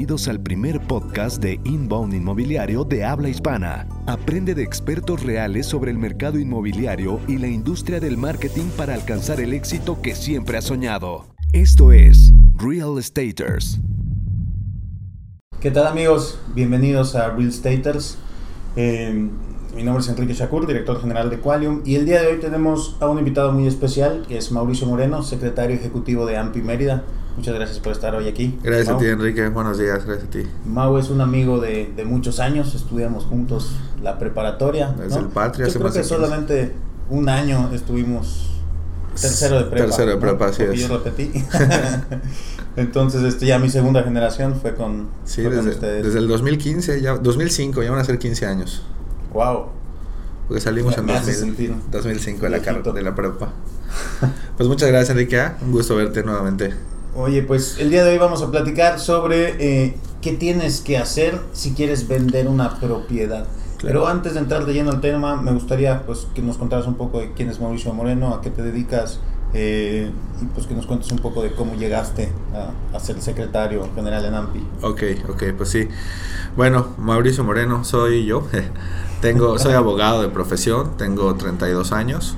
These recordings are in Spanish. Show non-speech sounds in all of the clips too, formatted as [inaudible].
Bienvenidos al primer podcast de Inbound Inmobiliario de habla hispana. Aprende de expertos reales sobre el mercado inmobiliario y la industria del marketing para alcanzar el éxito que siempre has soñado. Esto es Real Estaters. ¿Qué tal amigos? Bienvenidos a Real Estaters. Eh, mi nombre es Enrique Shakur, director general de Qualium, y el día de hoy tenemos a un invitado muy especial, que es Mauricio Moreno, secretario ejecutivo de AMPI Mérida. Muchas gracias por estar hoy aquí. Gracias Mau. a ti, Enrique. Buenos días, gracias a ti. Mau es un amigo de, de muchos años, estudiamos juntos la preparatoria. Desde el Patria, Yo creo que de 15. solamente un año estuvimos tercero de prepa. Tercero de ¿no? prepa, así Porque es. yo repetí. [laughs] Entonces, este, ya mi segunda generación fue con, Sí, fue con desde, ustedes. desde el 2015, ya, 2005, ya van a ser 15 años. Wow. Porque salimos Me- en me hace 2000 sentir 2005 de la, de la prepa. Pues muchas gracias, Enrique. ¿ah? Un gusto verte nuevamente. Oye, pues el día de hoy vamos a platicar sobre eh, qué tienes que hacer si quieres vender una propiedad. Claro. Pero antes de entrar de lleno al tema, me gustaría pues que nos contaras un poco de quién es Mauricio Moreno, a qué te dedicas eh, y pues que nos cuentes un poco de cómo llegaste a, a ser secretario general en AMPI. Ok, ok, pues sí. Bueno, Mauricio Moreno, soy yo. [laughs] tengo, soy abogado de profesión, tengo 32 años.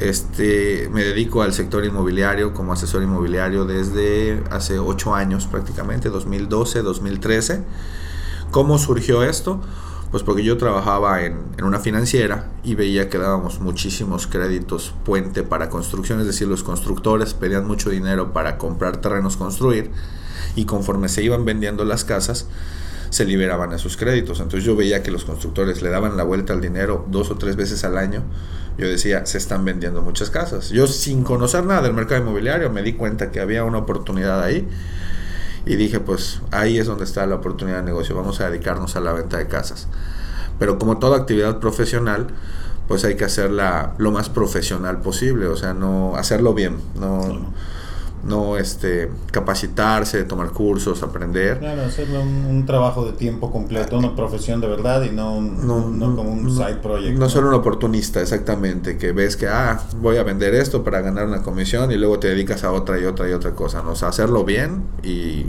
Este, me dedico al sector inmobiliario como asesor inmobiliario desde hace 8 años prácticamente, 2012, 2013. ¿Cómo surgió esto? Pues porque yo trabajaba en, en una financiera y veía que dábamos muchísimos créditos puente para construcción, es decir, los constructores pedían mucho dinero para comprar terrenos, construir, y conforme se iban vendiendo las casas, se liberaban esos créditos. Entonces yo veía que los constructores le daban la vuelta al dinero dos o tres veces al año. Yo decía, se están vendiendo muchas casas. Yo sin conocer nada del mercado inmobiliario me di cuenta que había una oportunidad ahí y dije, pues ahí es donde está la oportunidad de negocio, vamos a dedicarnos a la venta de casas. Pero como toda actividad profesional, pues hay que hacerla lo más profesional posible, o sea, no hacerlo bien, no, no este, capacitarse, tomar cursos, aprender. Claro, hacerlo un, un trabajo de tiempo completo, una profesión de verdad y no, un- No, no como un no- side project. No solo un oportunista, exactamente, que ves que, ah, voy a vender esto para ganar una comisión y luego te dedicas a otra y otra y otra cosa, ¿no? O sea, hacerlo bien y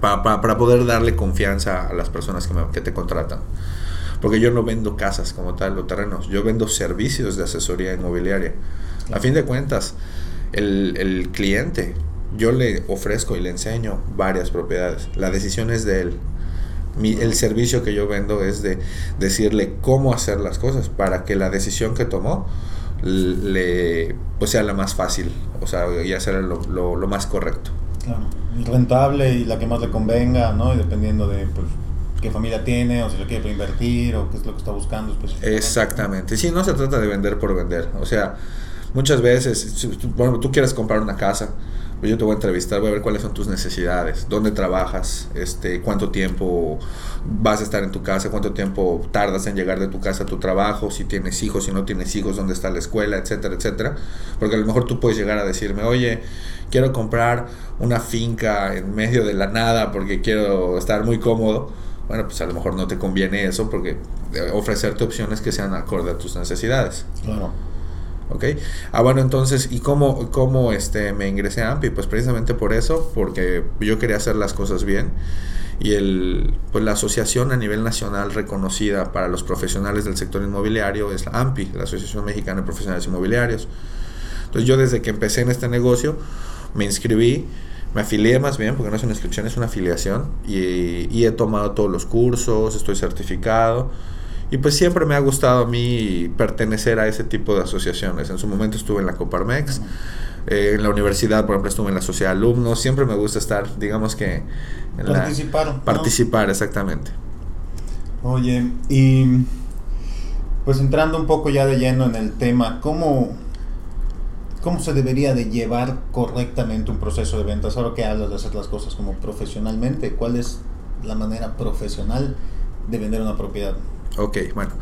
pa- pa- para poder darle confianza a las personas que, me- que te contratan. Porque yo no vendo casas como tal o terrenos, yo vendo servicios de asesoría inmobiliaria. A fin de cuentas, el, el cliente, yo le ofrezco y le enseño varias propiedades. La decisión es de él. Mi- el servicio que yo vendo es de decirle cómo hacer las cosas para que la decisión que tomó le pues sea la más fácil, o sea, y hacer lo, lo- lo más correcto. Claro, y rentable y la que más le convenga, ¿no? Y dependiendo de pues, qué familia tiene, o si lo quiere invertir, o qué es lo que está buscando específicamente. Exactamente. Sí, no se trata de vender por vender. O sea, muchas veces, bueno, tú quieres comprar una casa, pues yo te voy a entrevistar, voy a ver cuáles son tus necesidades, dónde trabajas, este, cuánto tiempo vas a estar en tu casa, cuánto tiempo tardas en llegar de tu casa a tu trabajo, si tienes hijos, si no tienes hijos, dónde está la escuela, etcétera, etcétera. Porque a lo mejor tú puedes llegar a decirme, oye, quiero comprar una finca en medio de la nada porque quiero estar muy cómodo. Bueno, pues a lo mejor no te conviene eso porque eh, ofrecerte opciones que sean acorde a tus necesidades. Claro. ¿Ok? Ah, bueno, entonces, ¿y cómo, cómo este, me ingresé a AMPI? Pues precisamente por eso, porque yo quería hacer las cosas bien. Y el, pues la asociación a nivel nacional reconocida para los profesionales del sector inmobiliario es la AMPI, la Asociación Mexicana de Profesionales Inmobiliarios. Entonces yo desde que empecé en este negocio me inscribí, me afilié más bien, porque no es una inscripción, es una afiliación, y, y he tomado todos los cursos, estoy certificado, y pues siempre me ha gustado a mí pertenecer a ese tipo de asociaciones. En su momento estuve en la Coparmex, eh, en la universidad, por ejemplo, estuve en la sociedad de alumnos, siempre me gusta estar, digamos que... En la- Participar. ¿no? participar, exactamente. Oye, y pues entrando un poco ya de lleno en el tema, ¿cómo, cómo se debería de llevar correctamente un proceso de ventas? Ahora que hablas de hacer las cosas como profesionalmente, ¿cuál es la manera profesional de vender una propiedad? Ok, bueno.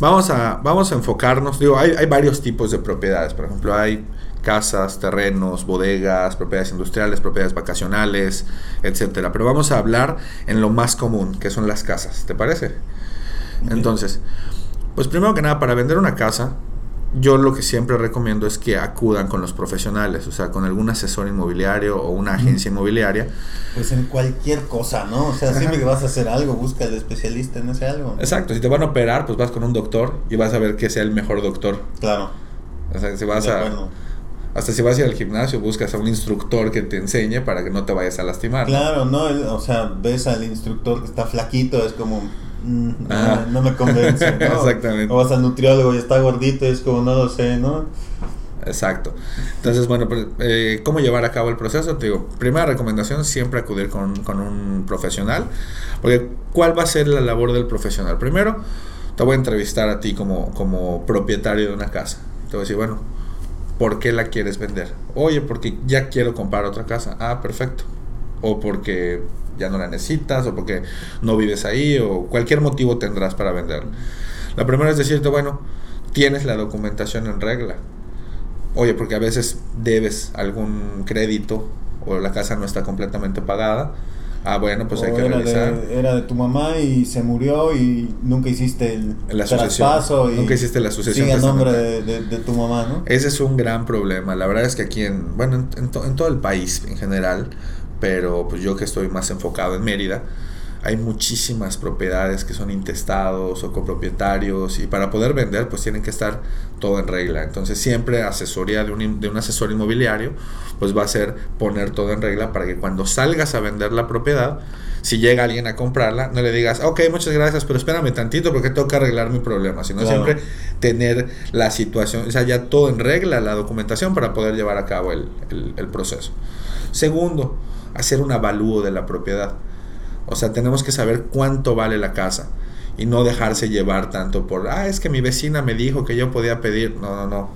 Vamos a, vamos a enfocarnos. Digo, hay, hay varios tipos de propiedades. Por ejemplo, hay casas, terrenos, bodegas, propiedades industriales, propiedades vacacionales, etcétera. Pero vamos a hablar en lo más común, que son las casas. ¿Te parece? Entonces, pues primero que nada, para vender una casa, yo lo que siempre recomiendo es que acudan con los profesionales, o sea, con algún asesor inmobiliario o una agencia inmobiliaria. Pues en cualquier cosa, ¿no? O sea, siempre que vas a hacer algo, busca al especialista en ese algo. Exacto, si te van a operar, pues vas con un doctor y vas a ver que sea el mejor doctor. Claro. O sea, si vas a... Hasta si vas a ir al gimnasio, buscas a un instructor que te enseñe para que no te vayas a lastimar. Claro, ¿no? o sea, ves al instructor que está flaquito, es como, mm, no, me convence, [laughs] ¿no? Exactamente. O vas al nutriólogo y está gordito, es como, no lo sé, ¿no? Exacto. Entonces, bueno, pues, eh, ¿cómo llevar a cabo el proceso? Te digo, primera recomendación, siempre acudir con, con un profesional. Porque, ¿cuál va a ser la labor del profesional? Primero, te voy a entrevistar a ti como, como propietario de una casa. Te voy a decir, bueno, ¿por qué la quieres vender? Oye, porque ya quiero comprar otra casa. Ah, perfecto. O porque ya no la necesitas, o porque no vives ahí, o cualquier motivo tendrás para venderla. La primera es decirte, bueno, tienes la documentación en regla. Oye, porque a veces debes algún crédito o la casa no está completamente pagada Ah, bueno, pues hay que era De, era de tu mamá y se murió y nunca hiciste el, traspaso. Y nunca hiciste la sucesión. Sigue el nombre de, tu mamá, ¿no? Ese es un gran problema. La verdad es que aquí en, bueno, en, en todo el país en general, pero pues yo que estoy más enfocado en Mérida, hay muchísimas propiedades que son intestados o copropietarios y para poder vender pues tienen que estar todo en regla. Entonces siempre asesoría de un, de un asesor inmobiliario pues va a ser poner todo en regla para que cuando salgas a vender la propiedad, si llega alguien a comprarla, no le digas, ok, muchas gracias, pero espérame tantito porque tengo que arreglar mi problema, sino siempre tener la situación, o sea, ya todo en regla, la documentación para poder llevar a cabo el, el, el proceso. Segundo, hacer un avalúo de la propiedad. O sea, tenemos que saber cuánto vale la casa y no dejarse llevar tanto por, ah, es que mi vecina me dijo que yo podía pedir. No, no, no.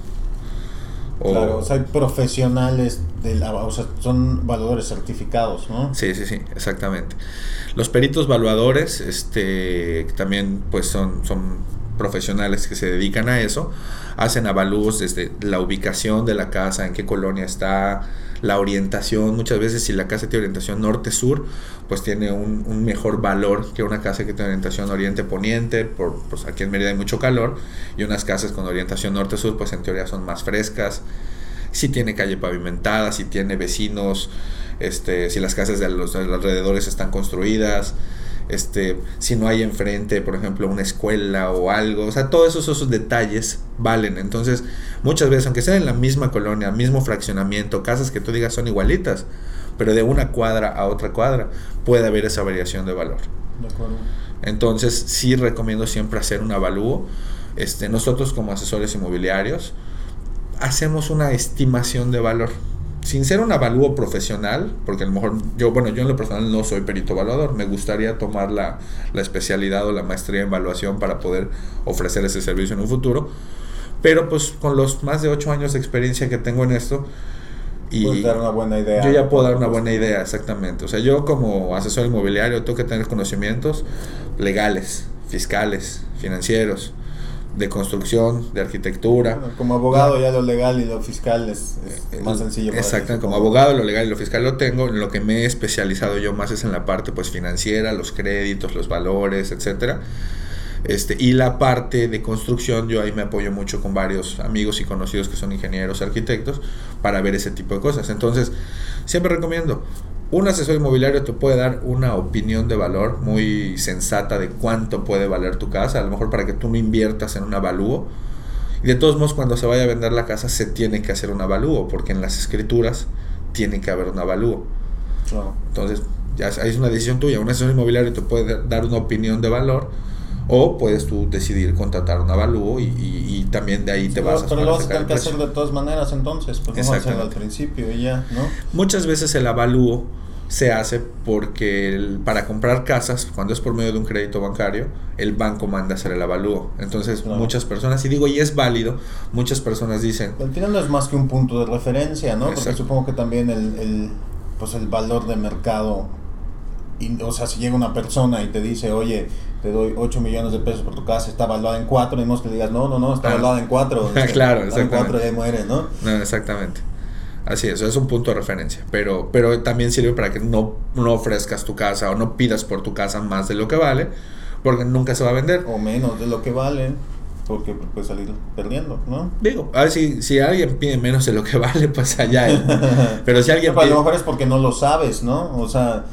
claro, o sea, hay profesionales, de la, o sea, son valuadores certificados, ¿no? Sí, sí, sí, exactamente. Los peritos valuadores, este, también pues son, son profesionales que se dedican a eso, hacen avalúos desde la ubicación de la casa, en qué colonia está, la orientación, muchas veces si la casa tiene orientación norte-sur, pues tiene un, mejor valor que una casa que tiene orientación oriente-poniente, por, pues aquí en Mérida hay mucho calor, y unas casas con orientación norte-sur, pues en teoría son más frescas, si tiene calle pavimentada, si tiene vecinos, este, si las casas de los, de los alrededores están construidas, este, si no hay enfrente, por ejemplo, una escuela o algo, o sea, todos esos, esos detalles valen. Entonces, muchas veces, aunque sea en la misma colonia, mismo fraccionamiento, casas que tú digas son igualitas, pero de una cuadra a otra cuadra puede haber esa variación de valor. Entonces, sí recomiendo siempre hacer un avalúo. Este, nosotros como asesores inmobiliarios hacemos una estimación de valor sin ser un avalúo profesional, porque a lo mejor yo, bueno, yo en lo personal no soy perito evaluador, me gustaría tomar la, especialidad o la maestría en evaluación para poder ofrecer ese servicio en un futuro, pero pues con los más de ocho años de experiencia que tengo en esto, y dar una buena idea. Yo ya puedo dar una buena idea, exactamente. O sea, yo como asesor inmobiliario tengo que tener conocimientos legales, fiscales, financieros, de construcción, de arquitectura. como abogado ya lo legal y lo fiscal es, eh, más sencillo. Exacto, como abogado lo legal y lo fiscal lo tengo, en lo que me he especializado yo más es en la parte pues financiera, los créditos, los valores, etcétera. Este, y la parte de construcción, yo ahí me apoyo mucho con varios amigos y conocidos que son ingenieros, arquitectos, para ver ese tipo de cosas. Entonces, siempre recomiendo, un asesor inmobiliario te puede dar una opinión de valor muy sensata de cuánto puede valer tu casa, a lo mejor para que tú no inviertas en un avalúo. Y de todos modos, cuando se vaya a vender la casa, se tiene que hacer un avalúo, porque en las escrituras tiene que haber un avalúo. Entonces, ya es una decisión tuya. Un asesor inmobiliario te puede dar una opinión de valor o puedes tú decidir contratar un avalúo y, y, también de ahí te vas a Pero lo vas a tener que hacer de todas maneras entonces, pues no hacerlo al principio y ya, ¿no? Muchas veces el avalúo se hace porque para comprar casas, cuando es por medio de un crédito bancario, el banco manda hacer el avalúo. Entonces muchas personas, y digo, y es válido, muchas personas dicen... Al final no es más que un punto de referencia, ¿no? Porque supongo que también el, el, pues el valor de mercado, o sea, si llega una persona y te dice, oye, te doy 8 millones de pesos por tu casa, está valuada en 4, y que le digas, no, no, no, está valuada en 4. [laughs] claro, exactamente. En 4 y muere, ¿no? No, exactamente. Así es, es un punto de referencia. Pero, pero también sirve para que no, no ofrezcas tu casa o no pidas por tu casa más de lo que vale, porque nunca se va a vender. O menos de lo que vale. porque puede salir perdiendo, ¿no? Digo, a ver si, si alguien pide menos de lo que [laughs] vale, pues allá. ¿eh? [laughs] Pero si alguien No, pide... a lo mejor es porque no lo sabes, ¿no? O sea,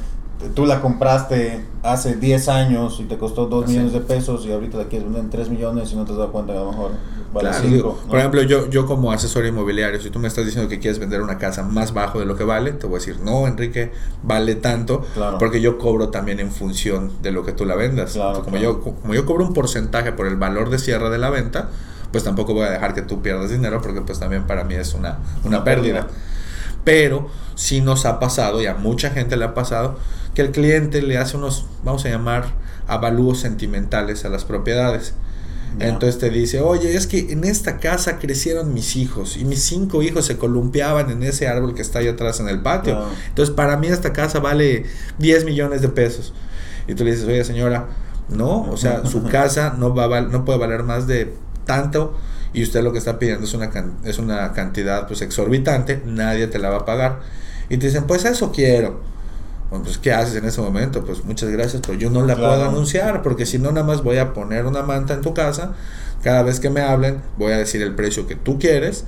tú la compraste hace 10 años y te costó 2 Así millones de es. pesos y ahorita la quieres vender en 3 millones y no te has dado cuenta que a lo mejor vale Claro, 5. digo, Por ejemplo, yo, yo como asesor inmobiliario, si tú me estás diciendo que quieres vender una casa más bajo de lo que vale, te voy a decir, no, Enrique, vale tanto, Claro. porque yo cobro también en función de lo que tú la vendas. Claro, como. Yo, como yo cobro un porcentaje por el valor de cierre de la venta, pues tampoco voy a dejar que tú pierdas dinero, porque pues también para mí es una, una, Una pérdida. pérdida. Pero sí nos ha pasado, y a mucha gente le ha pasado, que el cliente le hace unos, vamos a llamar, avalúos sentimentales a las propiedades. Entonces te dice, oye, es que en esta casa crecieron mis hijos y mis cinco hijos se columpiaban en ese árbol que está ahí atrás en el patio. Entonces para mí esta casa vale 10 millones de pesos. Y tú le dices, oye señora, no, o sea, su [laughs] casa no, va a val- no puede valer más de tanto y usted lo que está pidiendo es una, es una cantidad pues exorbitante, nadie te la va a pagar. Y te dicen, pues eso quiero. Bueno, pues ¿qué haces en ese momento? Pues muchas gracias, pero yo no la Claro. puedo anunciar porque si no nada más voy a poner una manta en tu casa. Cada vez que me hablen voy a decir el precio que tú quieres.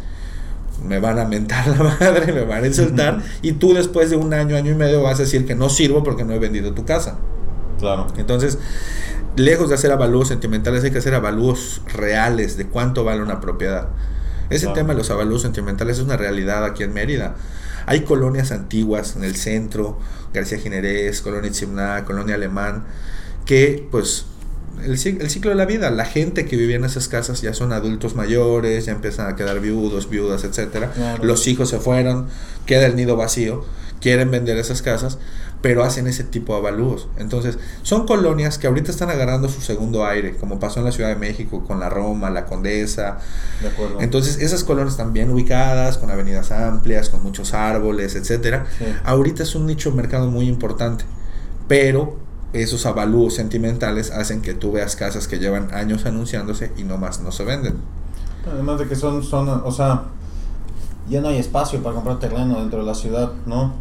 Me van a mentar [laughs] la madre, me van a insultar y tú después de un año, año y medio vas a decir que no sirvo porque no he vendido tu casa. Claro. Entonces, lejos de hacer avalúos sentimentales, hay que hacer avalúos reales de cuánto vale una propiedad. Ese tema de los avalúos sentimentales es una realidad aquí en Mérida. Hay colonias antiguas en el centro, García Ginerés, Colonia Chimná, Colonia Alemán, que pues el, ci- el ciclo de la vida, la gente que vivía en esas casas ya son adultos mayores, ya empiezan a quedar viudos, viudas, etcétera. Claro. Los hijos se fueron, queda el nido vacío, quieren vender esas casas, pero hacen ese tipo de avalúos. Entonces, son colonias que ahorita están agarrando su segundo aire, como pasó en la Ciudad de México con la Roma, la Condesa. De acuerdo. Entonces, esas colonias están bien ubicadas, con avenidas amplias, con muchos árboles, etcétera. Sí. Ahorita es un nicho de mercado muy importante, pero esos avalúos sentimentales hacen que tú veas casas que llevan años anunciándose y nomás no se venden. Además de que son, son, o sea, ya no hay espacio para comprar terreno dentro de la ciudad, ¿no?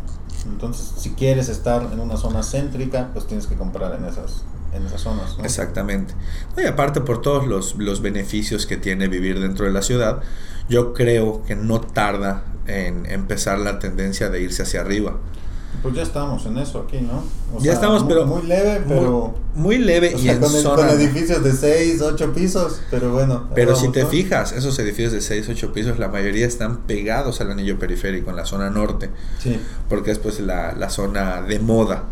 Entonces, si quieres estar en una zona céntrica, pues tienes que comprar en esas, en esas zonas, ¿no? Exactamente. Y aparte por todos los, los beneficios que tiene vivir dentro de la ciudad, yo creo que no tarda en empezar la tendencia de irse hacia arriba. Pues ya estamos en eso aquí, ¿no? O Ya estamos, muy- pero- Muy leve, pero... Muy, muy leve o y sea, en con, el- zona... con edificios de 6, 8 pisos, pero bueno. Pero si te ¿no? fijas, esos edificios de 6, 8 pisos, la mayoría están pegados al anillo periférico, en la zona norte, Sí. porque es pues la, la zona de moda.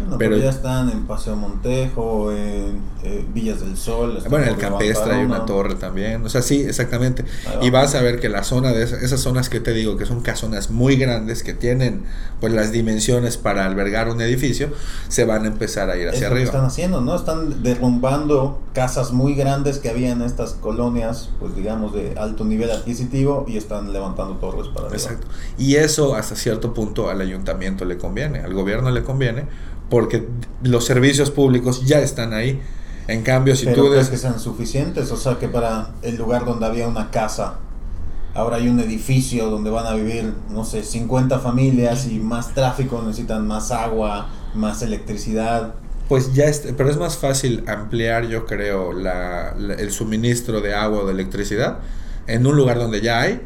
Bueno, Pero- ya están en Paseo Montejo, en eh, Villas del Sol. Bueno, en el Campestre hay una torre también. O sea, sí, exactamente. Va. Y vas a ver que la zona de esas, esas zonas que te digo, que son casonas muy grandes, que tienen pues las dimensiones para albergar un edificio, se van a empezar a ir Es hacia lo que arriba. están haciendo, ¿no? Están derrumbando casas muy grandes que había en estas colonias, pues digamos, de alto nivel adquisitivo y están levantando torres para arriba. Exacto. Y eso hasta cierto punto al ayuntamiento le conviene, al gobierno le conviene, porque los servicios públicos ya están ahí. En cambio, si Pero tú crees des- que sean suficientes, o sea que para el lugar donde había una casa, ahora hay un edificio donde van a vivir, no sé, 50 familias y más tráfico, necesitan más agua, más electricidad. Pues ya, es, pero es más fácil ampliar, yo creo, la, la- el suministro de agua o de electricidad en un lugar donde ya hay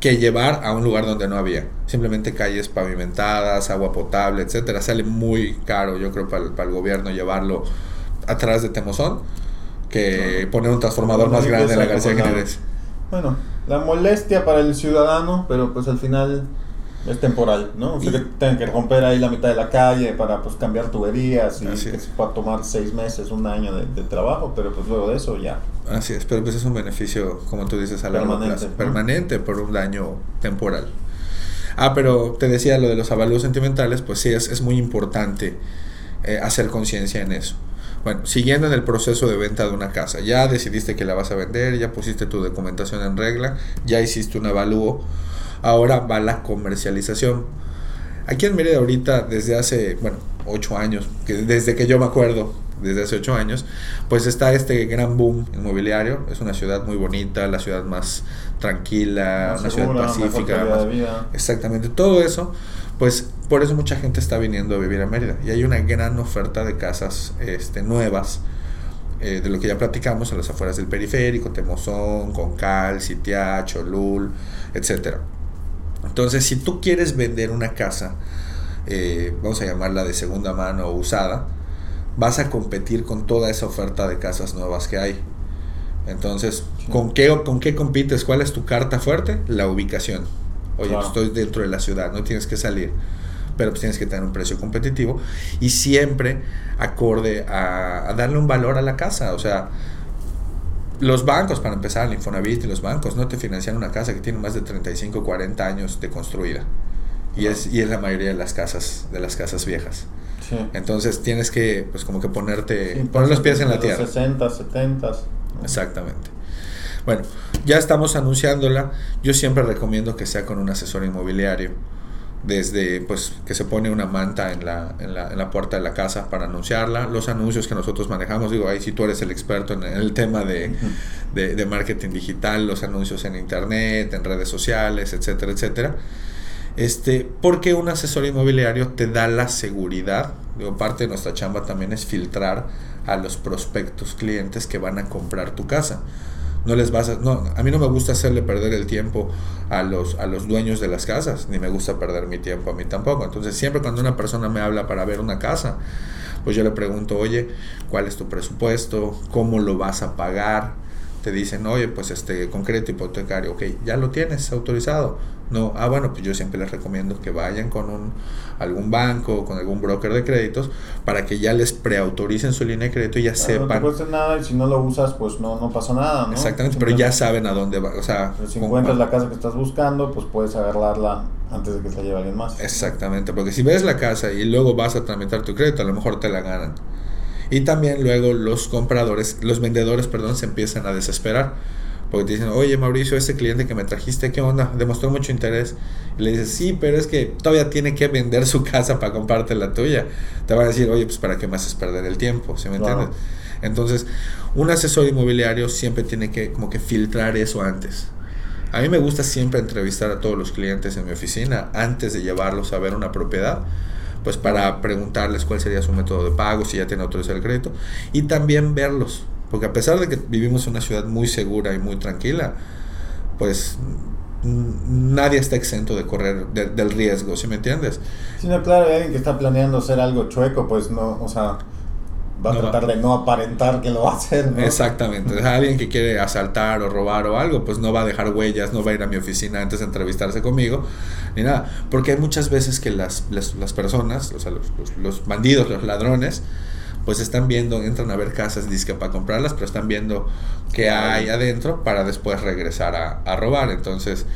que llevar a un lugar donde no había. Simplemente calles pavimentadas, agua potable, etcétera. Sale muy caro, yo creo, para el, para el gobierno llevarlo atrás de Temozón que poner un transformador Bueno, más grande en la García Jiménez. Bueno, la molestia para el ciudadano, pero pues al final es temporal, ¿no? O sea que tengan que romper ahí la mitad de la calle para pues cambiar tuberías y Así que se pueda tomar seis meses, un año de, de trabajo, pero pues luego de eso ya. Así es, pero pues es un beneficio, como tú dices, a largo Permanente, plazo, ¿no? permanente por un daño temporal. Ah, pero te decía lo de los avalúos sentimentales, pues sí, es, es muy importante eh, hacer conciencia en eso. Bueno, siguiendo en el proceso de venta de una casa, ya decidiste que la vas a vender, ya pusiste tu documentación en regla, ya hiciste un avalúo, ahora va la comercialización. Aquí en Mérida ahorita, desde hace, bueno, ocho años, que desde que yo me acuerdo, desde hace ocho años, pues está este gran boom inmobiliario. Es una ciudad muy bonita, la ciudad más tranquila, Más una segura, ciudad pacífica. más- de vida. Exactamente, todo eso, pues por eso mucha gente está viniendo a vivir a Mérida. Y hay una gran oferta de casas este, nuevas eh, de lo que ya platicamos, a las afueras del periférico, Temozón, Concal, Sitiá, Cholul, etc. Entonces, si tú quieres vender una casa, eh, vamos a llamarla de segunda mano o usada, vas a competir con toda esa oferta de casas nuevas que hay. Entonces, ¿con, qué, ¿con qué compites? ¿Cuál es tu carta fuerte? La ubicación. Oye, pues, estoy dentro de la ciudad, no tienes que salir pero pues tienes que tener un precio competitivo y siempre acorde a, darle un valor a la casa. O sea, los bancos, para empezar, el Infonavit y los bancos no te financian una casa que tiene más de 35, 40 años de construida. Y es, y es la mayoría de las casas, de las casas viejas. Entonces tienes que, pues como que ponerte, poner los pies en la tierra. 60, 70. Exactamente. Bueno, ya estamos anunciándola. Yo siempre recomiendo que sea con un asesor inmobiliario. Desde pues que se pone una manta en la, en la, en la, puerta de la casa para anunciarla, los anuncios que nosotros manejamos, digo, ahí si tú eres el experto en el tema de, de, de, marketing digital, los anuncios en internet, en redes sociales, etcétera, etcétera. Este, porque un asesor inmobiliario te da la seguridad, digo, parte de nuestra chamba también es filtrar a los prospectos clientes que van a comprar tu casa no les vas a, no, a mí no me gusta hacerle perder el tiempo a los, a los dueños de las casas, ni me gusta perder mi tiempo a mí tampoco. Entonces siempre cuando una persona me habla para ver una casa, pues yo le pregunto, oye, ¿cuál es tu presupuesto? ¿Cómo lo vas a pagar? Te dicen, oye, pues este, concreto hipotecario, ok, ya lo tienes autorizado no, ah, bueno, pues yo siempre les recomiendo que vayan con un, algún banco, con algún broker de créditos, para que ya les preautoricen su línea de crédito y ya sepan. No te cuesta nada y si no lo usas, pues no, no pasa nada, ¿no? Exactamente, pero ya saben a dónde va. O sea, si encuentras la casa que estás buscando, pues puedes agarrarla antes de que se la lleve alguien más. Exactamente, porque si ves la casa y luego vas a tramitar tu crédito, a lo mejor te la ganan. Y también luego los compradores, los vendedores, perdón, se empiezan a desesperar porque te dicen, oye Mauricio, ese cliente que me trajiste, ¿qué onda? Demostró mucho interés. Y le dices, sí, pero es que todavía tiene que vender su casa para comprarte la tuya. Te van a decir, oye, pues para qué me haces perder el tiempo, ¿sí me entiendes? Entonces, un asesor inmobiliario siempre tiene que como que filtrar eso antes. A mí me gusta siempre entrevistar a todos los clientes en mi oficina antes de llevarlos a ver una propiedad, pues para preguntarles cuál sería su método de pago, si ya tiene autorizado el crédito, y también verlos, porque a pesar de que vivimos en una ciudad muy segura y muy tranquila, pues nadie está exento de correr del riesgo, ¿sí me entiendes? Sí, no, claro, alguien que está planeando hacer algo chueco, pues no, o sea, va a tratar de no aparentar que lo va a hacer, ¿no? Exactamente. alguien que quiere asaltar o robar o algo, pues no va a dejar huellas, no va a ir a mi oficina antes de entrevistarse conmigo, ni nada. Porque hay muchas veces que las, las, las personas, o sea, los, los bandidos, los ladrones, pues están viendo, entran a ver casas, disque para comprarlas, pero están viendo qué hay adentro para después regresar a, robar. Entonces,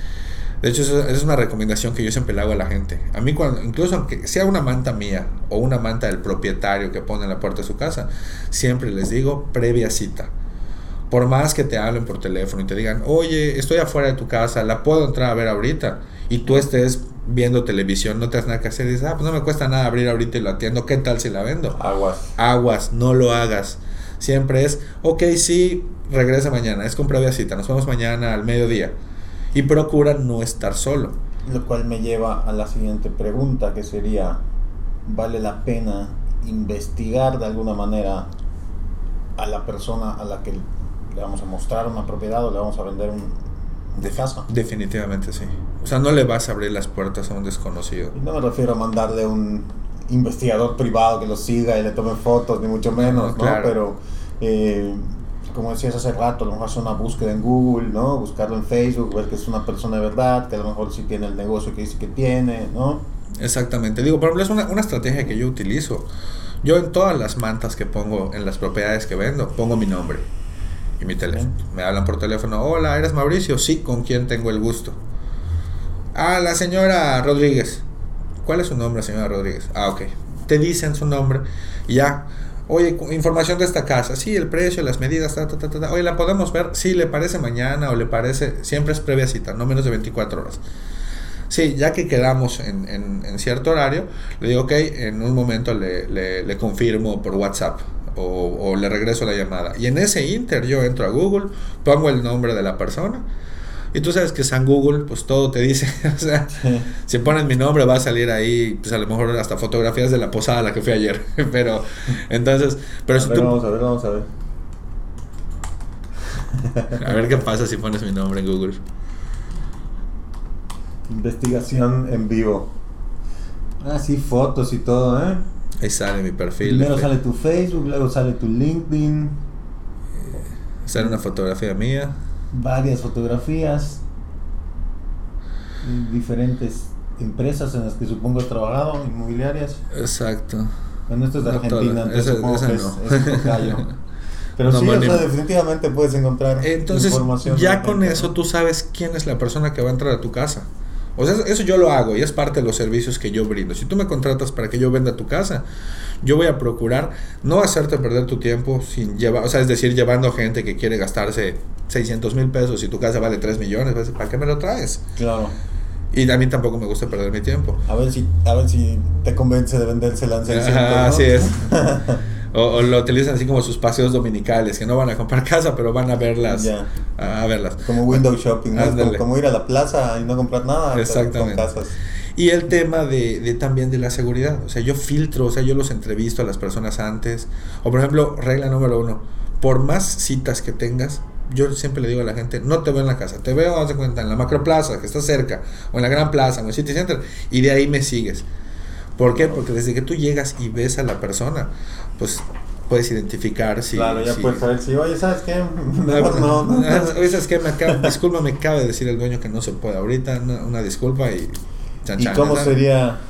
de hecho, esa es una recomendación que yo siempre le hago a la gente. A mí, cuando, incluso aunque sea una manta mía o una manta del propietario que pone en la puerta de su casa, siempre les digo previa cita. Por más que te hablen por teléfono y te digan, oye, estoy afuera de tu casa, la puedo entrar a ver ahorita, y tú estés viendo televisión, no te has nada que hacer, y dices, ah, pues no me cuesta nada abrir ahorita y lo atiendo, ¿qué tal si la vendo? Aguas. Aguas, no lo hagas. Siempre es, ok, sí, regresa mañana, es con previa cita, nos vemos mañana al mediodía. Y procura no estar solo. Lo cual me lleva a la siguiente pregunta, que sería, ¿vale la pena investigar de alguna manera a la persona a la que le vamos a mostrar una propiedad o le vamos a vender un, de casa? Definitivamente sí. O sea, no le vas a abrir las puertas a un desconocido. no me refiero a mandarle un investigador privado que lo siga y le tome fotos, ni mucho menos, ¿no? Pero, eh, como decías hace rato, a lo mejor hacer una búsqueda en Google, ¿no? Buscarlo en Facebook, ver que es una persona de verdad, que a lo mejor sí tiene el negocio que dice que tiene, ¿no? Exactamente. Digo, por ejemplo, es una, una estrategia que yo utilizo. Yo en todas las mantas que pongo en las propiedades que vendo, pongo mi nombre y mi teléfono. Me hablan por teléfono, hola, ¿eres Mauricio? Sí, ¿con quién tengo el gusto? Ah, la señora Rodríguez. ¿Cuál es su nombre, señora Rodríguez? Ah, ok. Te dicen su nombre y ya. Oye, información de esta casa. Sí, el precio, las medidas, ta, ta, ta, ta. Oye, ¿la podemos ver? Sí, le parece mañana o le parece... Siempre es previa cita, no menos de 24 horas. Sí, ya que quedamos en, en, cierto horario, le digo, ok, en un momento le, le, le confirmo por WhatsApp o, o, le regreso la llamada. Y en ese inter yo entro a Google, pongo el nombre de la persona y tú sabes que San Google, pues todo te dice, [laughs] o sea, si pones mi nombre va a salir ahí, pues a lo mejor hasta fotografías de la posada a la que fui ayer, [laughs] pero entonces, pero a ver, vamos a ver, vamos a ver. [laughs] A ver qué pasa si pones mi nombre en Google. Investigación en vivo. Ah, sí, fotos y todo, ¿eh? Ahí sale mi perfil. Primero sale tu Facebook, luego sale tu LinkedIn. Sale una fotografía mía. Varias fotografías. Diferentes empresas en las que supongo he trabajado, inmobiliarias. Exacto. Bueno, esto es de Argentina, entonces supongo que es, [laughs] Pero sí, o sea, definitivamente puedes encontrar entonces, información. Ya con eso tú sabes quién es la persona que va a entrar a tu casa. O sea, eso yo lo hago y es parte de los servicios que yo brindo. Si tú me contratas para que yo venda tu casa, yo voy a procurar no hacerte perder tu tiempo sin llevar, o sea, es decir, llevando gente que quiere gastarse 600 mil pesos y tu casa vale 3 millones, pues, ¿para qué me lo traes? Claro. Y a mí tampoco me gusta perder mi tiempo. A ver si, a ver si te convence de venderse en 600. Así es. [laughs] O, lo utilizan así como sus paseos dominicales, que no van a comprar [laughs] casa, pero van a verlas. A, verlas. Como window shopping, como, ir a la plaza y no comprar nada. Exactamente. casas. Y el tema de, de, también de la seguridad. O sea, yo filtro, o sea, yo los entrevisto a las personas antes. O por ejemplo, regla número uno, por más citas que tengas, yo siempre le digo a la gente, no te veo en la casa, te veo, haz de cuenta, en la macroplaza, que está cerca, o en la gran plaza, o en el City Center, y de ahí me sigues. ¿Por qué? Porque desde que tú llegas y ves a la persona, pues puedes identificar si... Claro, ya puedes saber si, oye, ¿sabes qué? no, [laughs] no, Oye, ¿sabes qué? Me acaba, disculpa, me acaba de decir el dueño que no se puede ahorita, una, disculpa y... ¿Y cómo sería...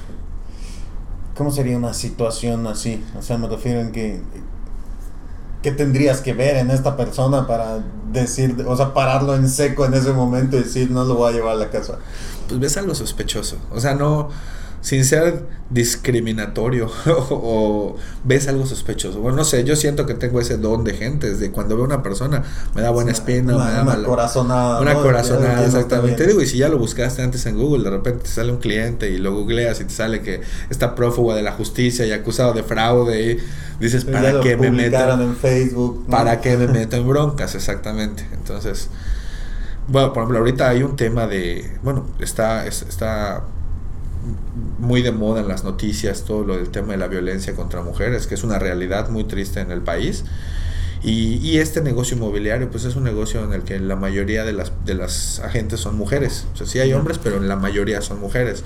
¿Cómo sería una situación así? O sea, me refiero en que... ¿Qué tendrías que ver en esta persona para decir, o sea, pararlo en seco en ese momento y decir, no lo voy a llevar a la casa? Pues ves algo sospechoso. O sea, no sin ser discriminatorio [laughs] o, ves algo sospechoso. Bueno, no sé, yo siento que tengo ese don de gente, de cuando veo una persona me da buena espina, una, me da una corazonada. Una corazonada, exactamente. Te digo, y si ya lo buscaste antes en Google, de repente te sale un cliente y lo googleas y te sale que está prófugo de la justicia y acusado de fraude y dices, ¿para qué me meto en Facebook? ¿Para qué me meto en broncas? Exactamente. Entonces, bueno, por ejemplo, ahorita hay un tema de, bueno, está, está muy de moda en las noticias todo lo del tema de la violencia contra mujeres, que es una realidad muy triste en el país. Y, y, este negocio inmobiliario, pues es un negocio en el que la mayoría de las, de las agentes son mujeres. O sea, sí hay hombres, pero en la mayoría son mujeres.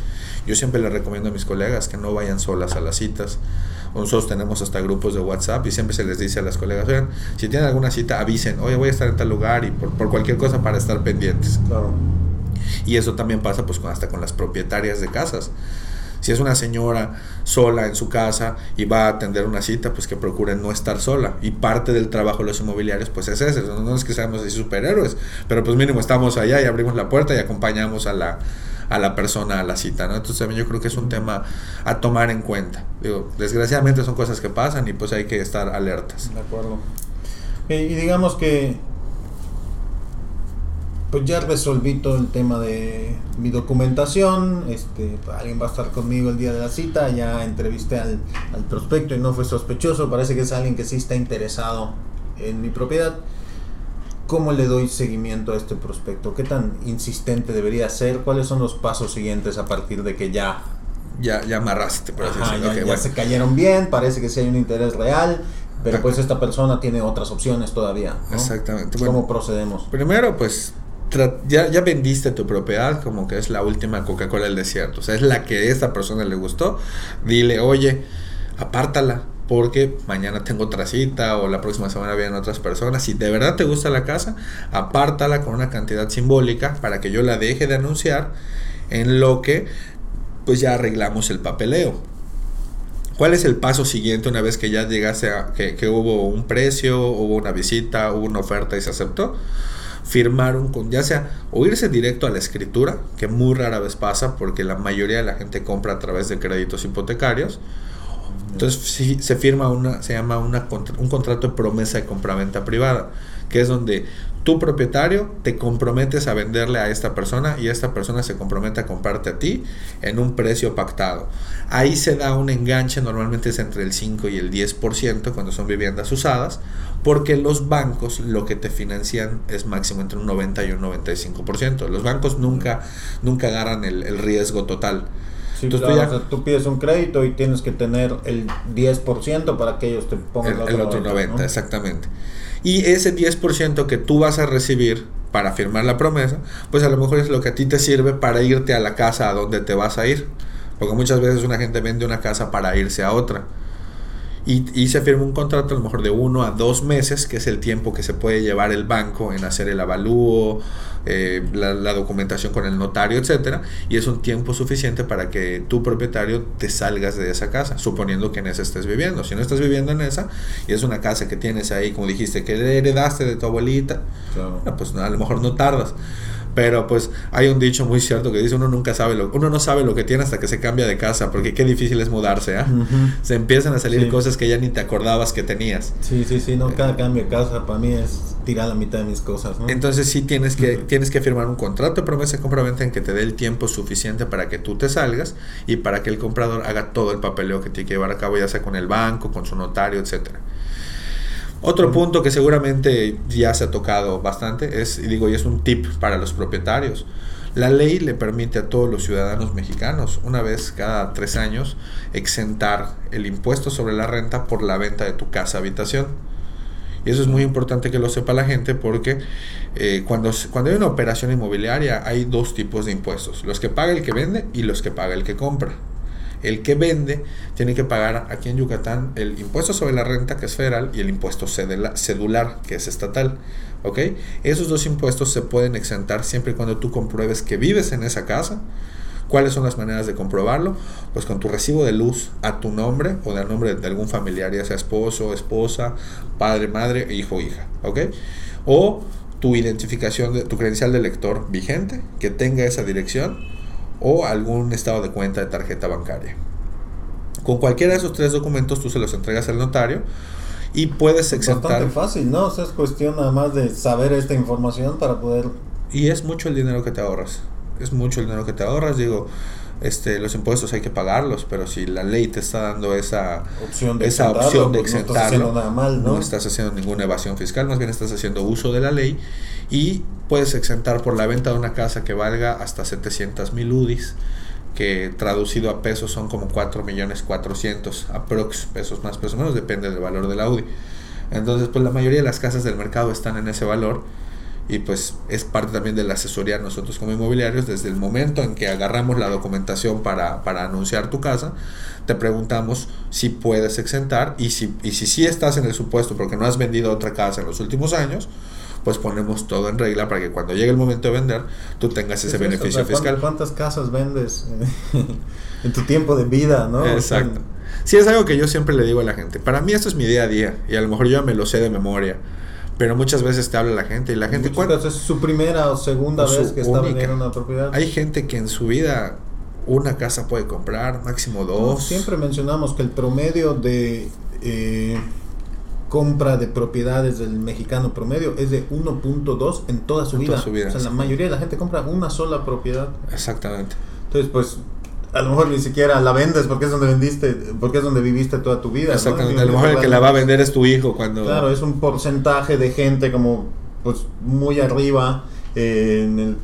Yo siempre les recomiendo a mis colegas que no vayan solas a las citas. Nosotros tenemos hasta grupos de WhatsApp y siempre se les dice a las colegas, oigan, si tienen alguna cita, avisen, oye, voy a estar en tal lugar y por, por cualquier cosa para estar pendientes. Claro. Y eso también pasa pues con, hasta con las propietarias de casas. Si es una señora sola en su casa y va a atender una cita, pues que procuren no estar sola. Y parte del trabajo de los inmobiliarios, pues es ese. No es que seamos así superhéroes, pero pues mínimo estamos allá y abrimos la puerta y acompañamos a la, a la persona a la cita, ¿no? Entonces también yo creo que es un tema a tomar en cuenta. Digo, desgraciadamente son cosas que pasan y pues hay que estar alertas. De acuerdo. y digamos que pues ya resolví todo el tema de mi documentación, este, alguien va a estar conmigo el día de la cita, ya entrevisté al, prospecto y no fue sospechoso, parece que es alguien que sí está interesado en mi propiedad. ¿Cómo le doy seguimiento a este prospecto? ¿Qué tan insistente debería ser? ¿Cuáles son los pasos siguientes a partir de que ya... Ya, ya amarraste, por así decirlo. Ya, se cayeron bien, parece que sí hay un interés real, pero pues esta persona tiene otras opciones todavía. Exactamente. ¿Cómo procedemos? Primero, pues ya, ya vendiste tu propiedad como que es la última Coca-Cola del desierto. O sea, es la que a esta persona le gustó. Dile, oye, apártala porque mañana tengo otra cita o la próxima semana vienen otras personas. Si de verdad te gusta la casa, apártala con una cantidad simbólica para que yo la deje de anunciar en lo que pues ya arreglamos el papeleo. ¿Cuál es el paso siguiente una vez que ya llegase a que, que hubo un precio, hubo una visita, hubo una oferta y se aceptó? Firmar un, ya sea o irse directo a la escritura, que muy rara vez pasa porque la mayoría de la gente compra a través de créditos hipotecarios. Entonces si se firma una, se llama una, un contrato de promesa de compraventa privada, que es donde tu propietario te comprometes a venderle a esta persona y esta persona se compromete a comprarte a ti en un precio pactado. Ahí se da un enganche, normalmente es entre el 5 y el 10% cuando son viviendas usadas, porque los bancos lo que te financian es máximo entre un 90 y un 95%. Los bancos nunca, nunca agarran el, el riesgo total. Sí, Entonces, tú, ya, tú, pides un crédito y tienes que tener el 10% para que ellos te pongan el, otro, 90, exactamente. Y ese 10% que tú vas a recibir para firmar la promesa, pues a lo mejor es lo que a ti te sirve para irte a la casa a donde te vas a ir. Porque muchas veces una gente vende una casa para irse a otra y, se firma un contrato a lo mejor de uno a dos meses, que es el tiempo que se puede llevar el banco en hacer el avalúo, eh, la, documentación con el notario, etcétera, y es un tiempo suficiente para que tu propietario te salgas de esa casa, suponiendo que en esa estés viviendo. Si no estás viviendo en esa y es una casa que tienes ahí, como dijiste, que heredaste de tu abuelita, pues a lo mejor no tardas. Pero pues hay un dicho muy cierto que dice uno nunca sabe lo uno no sabe lo que tiene hasta que se cambia de casa, porque qué difícil es mudarse, ¿ah? Se empiezan a salir cosas que ya ni te acordabas que tenías. Sí, sí, sí, no, cada cambio de casa para mí es tirar la mitad de mis cosas, ¿no? Entonces sí tienes que tienes que firmar un contrato de promesa de compraventa en que te dé el tiempo suficiente para que tú te salgas y para que el comprador haga todo el papeleo que tiene que llevar a cabo, ya sea con el banco, con su notario, etcétera. Otro punto que seguramente ya se ha tocado bastante es, y digo, y es un tip para los propietarios. La ley le permite a todos los ciudadanos mexicanos, una vez cada tres años, exentar el impuesto sobre la renta por la venta de tu casa habitación. Y eso es muy importante que lo sepa la gente porque eh, cuando, cuando hay una operación inmobiliaria hay dos tipos de impuestos, los que paga el que vende y los que paga el que compra. El que vende tiene que pagar aquí en Yucatán el impuesto sobre la renta, que es federal, y el impuesto cedular, que es estatal. ¿Ok? Esos dos impuestos se pueden exentar siempre y cuando tú compruebes que vives en esa casa. ¿Cuáles son las maneras de comprobarlo? Pues con tu recibo de luz a tu nombre o del nombre de algún familiar, ya sea esposo, esposa, padre, madre, hijo, hija. ¿Ok? O tu identificación, de, tu credencial de lector vigente que tenga esa dirección o algún estado de cuenta de tarjeta bancaria. Con cualquiera de esos tres documentos tú se los entregas al notario y puedes exentar. Bastante fácil, ¿no? O sea, es cuestión nada más de saber esta información para poder. Y es mucho el dinero que te ahorras. Es mucho el dinero que te ahorras. Digo, este, los impuestos hay que pagarlos, pero si la ley te está dando esa opción de esa opción de exentarlo, pues no estás haciendo nada mal, ¿no? no estás haciendo ninguna evasión fiscal, más bien estás haciendo uso de la ley y puedes exentar por la venta de una casa que valga hasta 700 mil UDIs, que traducido a pesos son como 4 millones 400 aprox, pesos más, pesos menos, depende del valor de la UDI. Entonces, pues la mayoría de las casas del mercado están en ese valor y pues es parte también de la asesoría nosotros como inmobiliarios desde el momento en que agarramos la documentación para, para anunciar tu casa te preguntamos si puedes exentar y si y si sí estás en el supuesto porque no has vendido otra casa en los últimos años pues ponemos todo en regla para que cuando llegue el momento de vender, tú tengas ese beneficio fiscal. ¿Cuántas casas vendes [laughs] en tu tiempo de vida, no? Exacto. Sí, es algo que yo siempre le digo a la gente. Para mí esto es mi día a día y a lo mejor yo me lo sé de memoria. Pero muchas veces te habla la gente y la gente... ¿cuántas es su primera o segunda vez que está vendiendo una propiedad. Hay gente que en su vida una casa puede comprar, máximo dos. siempre mencionamos que el promedio de... Eh, compra de propiedades del mexicano promedio es de 1.2 en toda su vida. o sea, la mayoría de la gente compra una sola propiedad. Exactamente. Entonces, pues a lo mejor ni siquiera la vendes porque es donde vendiste, porque es donde viviste toda tu vida. Exactamente. A lo mejor el que la va a vender es tu hijo cuando. Claro, es un porcentaje de gente como pues muy arriba eh, en el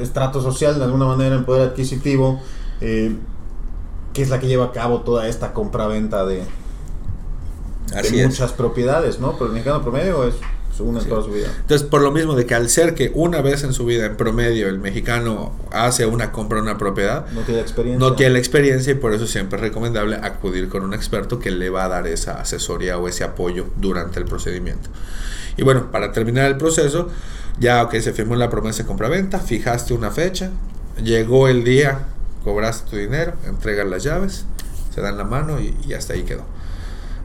estrato social de alguna manera en poder adquisitivo, eh, que es la que lleva a cabo toda esta compraventa de, de muchas propiedades, ¿no? Pero el mexicano promedio es una en toda su vida. Entonces, por lo mismo de que al ser que una vez en su vida, en promedio, el mexicano hace una compra una propiedad, no tiene experiencia. No tiene la experiencia y por eso siempre es recomendable acudir con un experto que le va a dar esa asesoría o ese apoyo durante el procedimiento. Y bueno, para terminar el proceso, ya que se firmó la promesa de compra-venta, fijaste una fecha, llegó el día, cobraste tu dinero, entregas las llaves, se dan la mano y, y hasta ahí quedó.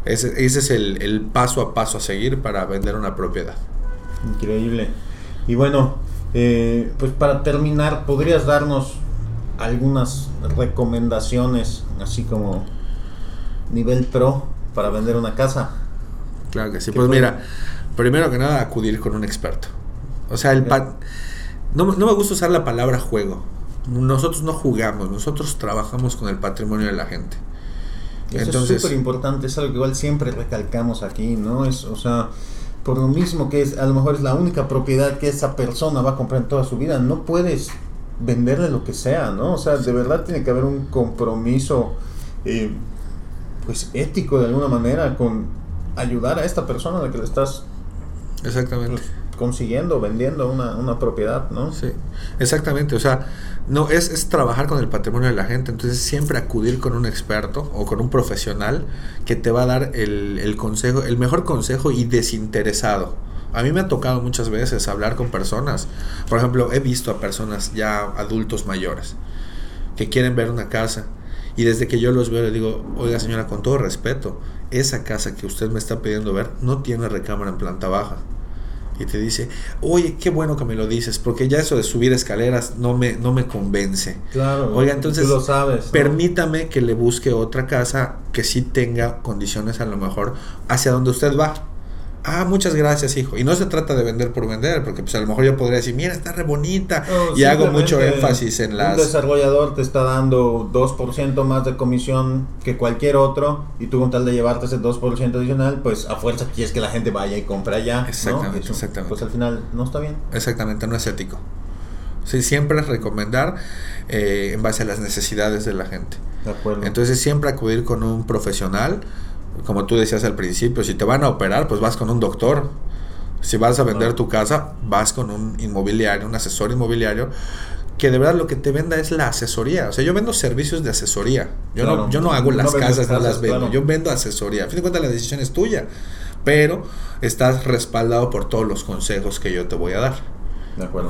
Ese, es el, paso a paso a seguir para vender una propiedad. Increíble. Y bueno, eh, pues para terminar, ¿podrías darnos algunas recomendaciones, así como nivel pro, para vender una casa? Claro que sí. Pues mira, primero que nada, acudir con un experto. O sea, el no, no me gusta usar la palabra juego. Nosotros no jugamos, nosotros trabajamos con el patrimonio de la gente. Eso es súper importante, es algo que igual siempre recalcamos aquí, ¿no? Es, o sea, por lo mismo que es, a lo mejor es la única propiedad que esa persona va a comprar en toda su vida, no puedes venderle lo que sea, ¿no? O sea, de verdad tiene que haber un compromiso, eh, pues ético de alguna manera con ayudar a esta persona a la que le estás Exactamente. Consiguiendo, vendiendo una, una propiedad, ¿no? Sí, exactamente. O sea, no es, es trabajar con el patrimonio de la gente. Entonces, siempre acudir con un experto o con un profesional que te va a dar el, el consejo, el mejor consejo y desinteresado. A mí me ha tocado muchas veces hablar con personas. Por ejemplo, he visto a personas ya adultos mayores que quieren ver una casa. Y desde que yo los veo, le digo, oiga señora, con todo respeto, esa casa que usted me está pidiendo ver no tiene recámara en planta baja. Y te dice, oye, qué bueno que me lo dices, porque ya eso de subir escaleras no me, no me convence. Claro. Oiga, entonces, tú lo sabes. ¿no? Permítame que le busque otra casa que sí tenga condiciones a lo mejor hacia donde usted va. Ah, muchas gracias, hijo. Y no se trata de vender por vender, porque pues a lo mejor yo podría decir, mira, está re bonita. No, y hago mucho énfasis en Un las... desarrollador te está dando 2% más de comisión que cualquier otro y tú con tal de llevarte ese 2% adicional, pues a fuerza quieres que la gente vaya y compre allá. ¿no? Exactamente, Eso, exactamente. Pues al final no está bien. Exactamente, no es ético. Sí, siempre es recomendar eh, en base a las necesidades de la gente. De acuerdo. Entonces siempre acudir con un profesional, como tú decías al principio, si te van a operar, pues vas con un doctor. Si vas a vender tu casa, vas con un inmobiliario, un asesor inmobiliario, que de verdad lo que te venda es la asesoría. O sea, yo vendo servicios de asesoría. Yo, no, yo no hago las casas, no las vendo. claro. Yo vendo asesoría. A fin de cuentas, la decisión es tuya. Pero estás respaldado por todos los consejos que yo te voy a dar. de acuerdo.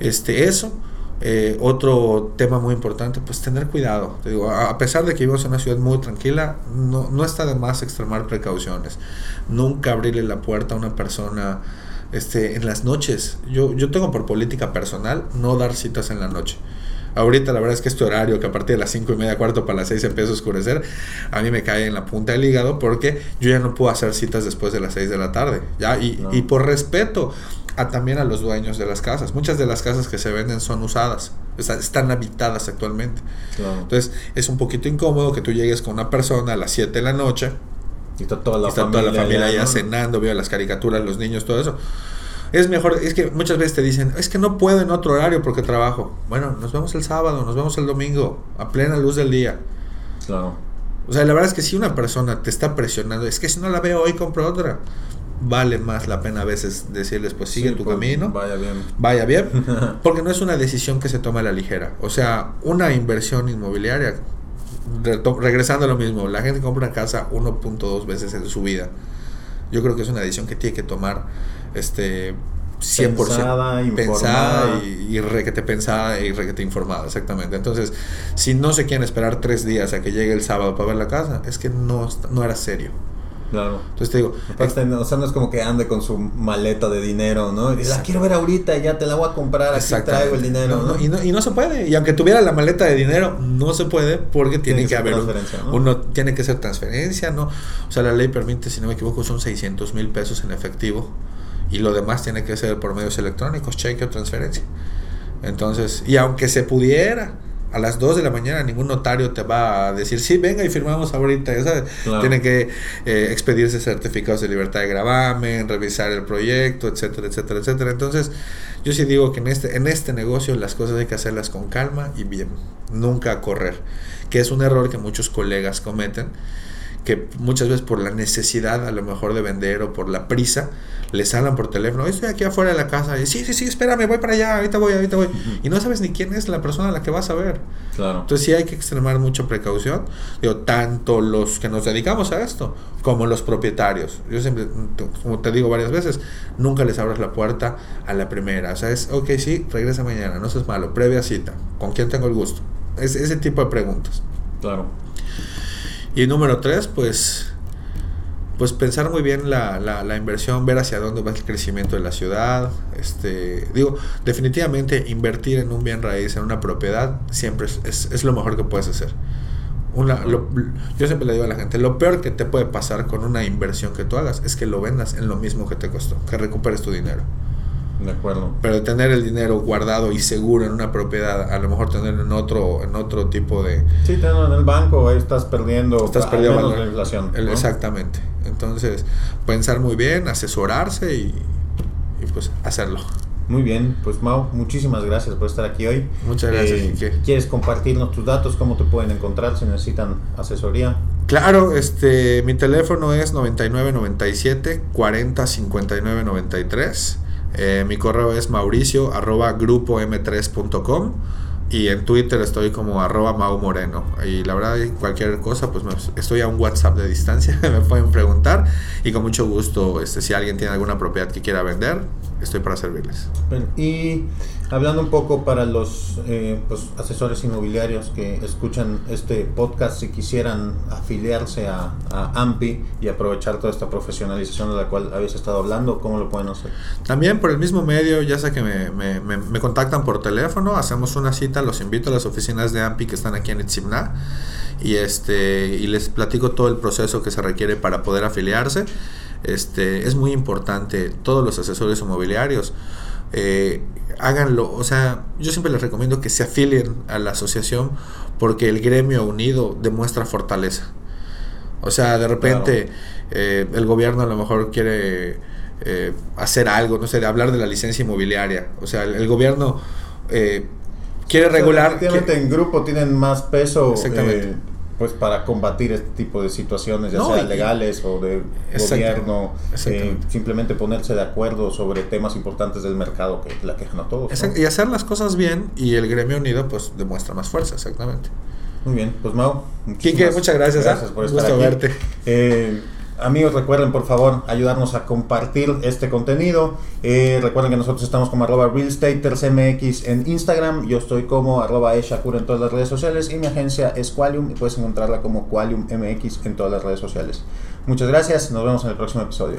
Este, eso. Eh, otro tema muy importante, pues tener cuidado. Te digo, a pesar de que vivimos en una ciudad muy tranquila, no, no está de más extremar precauciones. Nunca abrirle la puerta a una persona este, en las noches. Yo, yo tengo por política personal no dar citas en la noche. Ahorita la verdad es que este horario que a partir de las 5 y media, cuarto para las 6 empieza a oscurecer, a mí me cae en la punta del hígado porque yo ya no puedo hacer citas después de las 6 de la tarde. ¿ya? Y, No. y por respeto a, también a los dueños de las casas. Muchas de las casas que se venden son usadas, están habitadas actualmente. Claro. Entonces es un poquito incómodo que tú llegues con una persona a las 7 de la noche y está toda la está familia, toda la familia allá, allá ¿no? cenando, veo las caricaturas, los niños, todo eso. Es mejor, es que muchas veces te dicen, es que no puedo en otro horario porque trabajo. Bueno, nos vemos el sábado, nos vemos el domingo, a plena luz del día. Claro. O sea, la verdad es que si una persona te está presionando, es que si no la veo hoy, compro otra. Vale más la pena a veces decirles, pues sigue Sí, tu pues, camino, Vaya bien. vaya bien, [laughs] porque no es una decisión que se toma a la ligera. O sea, una inversión inmobiliaria, regresando a lo mismo, la gente compra una casa 1.2 veces en su vida. Yo creo que es una decisión que tiene que tomar este 100% Pensada, pensada y, y requete pensada y requete informada, exactamente. Entonces, si no se quieren esperar tres días a que llegue el sábado para ver la casa, es que no, no era serio. Claro. Entonces te digo, Aparte, no, o sea, no es como que ande con su maleta de dinero, ¿no? Y la quiero ver ahorita y ya te la voy a comprar, aquí traigo el dinero, No, y, no, y no se puede. Y aunque tuviera la maleta de dinero, no se puede porque tiene, Tiene que haber un- transferencia, ¿no? uno tiene que ser transferencia, ¿no? O sea, la ley permite, si no me equivoco, son 600 mil pesos en efectivo y lo demás tiene que ser por medios electrónicos, cheque o transferencia. Entonces, y aunque se pudiera, a las 2 de la mañana ningún notario te va a decir, sí, venga y firmamos ahorita. Claro. Tienen que eh, expedirse certificados de libertad de gravamen, revisar el proyecto, etcétera, etcétera, etcétera. Entonces, yo sí digo que en este, en este negocio las cosas hay que hacerlas con calma y bien, nunca correr, que es un error que muchos colegas cometen, que muchas veces por la necesidad a lo mejor de vender o por la prisa, les hablan por teléfono, estoy aquí afuera de la casa, y sí, sí, sí, espérame, voy para allá, ahorita voy, ahorita voy, y no sabes ni quién es la persona a la que vas a ver. Claro. Entonces sí hay que extremar mucha precaución, digo, tanto los que nos dedicamos a esto como los propietarios. Yo siempre, como te digo varias veces, nunca les abras la puerta a la primera. O sea, es, ok, sí, regresa mañana, no seas malo, previa cita, ¿con quién tengo el gusto? Es, ese tipo de preguntas. Claro. Y número tres, pues, pues pensar muy bien la, la, la inversión, ver hacia dónde va el crecimiento de la ciudad. Este, digo, definitivamente invertir en un bien raíz, en una propiedad, siempre es, es, es lo mejor que puedes hacer. Una, lo- yo siempre le digo a la gente, lo peor que te puede pasar con una inversión que tú hagas es que lo vendas en lo mismo que te costó, que recuperes tu dinero. De acuerdo. Pero tener el dinero guardado y seguro en una propiedad, a lo mejor tenerlo en otro, en otro tipo de, Sí, tenlo en el banco, ahí estás perdiendo, estás perdiendo menos valor. la inflación. El- ¿no? Exactamente. Entonces, pensar muy bien, asesorarse y, y pues hacerlo. Muy bien, pues Mau, muchísimas gracias por estar aquí hoy. Muchas gracias. Eh, ¿Quieres compartirnos tus datos? ¿Cómo te pueden encontrar si necesitan asesoría? Claro, este, mi teléfono es 9997 40 59 93. Mi correo es mauricio arroba grupo m3.com y en Twitter estoy como arroba Mau Moreno. Y la verdad, cualquier cosa, pues estoy a un WhatsApp de distancia, [laughs] me pueden preguntar. Y con mucho gusto, este, si alguien tiene alguna propiedad que quiera vender, estoy para servirles. Y hablando un poco para los eh, pues, asesores inmobiliarios que escuchan este podcast, si quisieran afiliarse a, AMPI y aprovechar toda esta profesionalización de la cual habéis estado hablando, ¿cómo lo pueden hacer? También por el mismo medio, ya sea que me, me, me, contactan por teléfono, hacemos una cita, los invito a las oficinas de AMPI que están aquí en Itzimna y, este, y les platico todo el proceso que se requiere para poder afiliarse. Este, es muy importante, todos los asesores inmobiliarios, eh, háganlo, o sea, yo siempre les recomiendo que se afilien a la asociación porque el gremio unido demuestra fortaleza. O sea, de repente eh, el gobierno a lo mejor quiere eh, hacer algo, no sé, de hablar de la licencia inmobiliaria. O sea, el, gobierno quiere regular. Efectivamente, en grupo tienen más peso. Exactamente pues para combatir este tipo de situaciones, ya sea legales o de gobierno, eh, simplemente ponerse de acuerdo sobre temas importantes del mercado que la quejan a todos. Y hacer las cosas bien y el gremio unido pues demuestra más fuerza, exactamente. Muy bien, pues Mau. Quique, muchas gracias. ¿ah? Gracias por estar Gusto verte. Eh, Amigos, recuerden por favor ayudarnos a compartir este contenido. Eh, recuerden que nosotros estamos como arroba realestatersmx en Instagram. Yo estoy como arroba eshakur en todas las redes sociales. Y mi agencia es Qualium y puedes encontrarla como Qualium MX en todas las redes sociales. Muchas gracias. Nos vemos en el próximo episodio.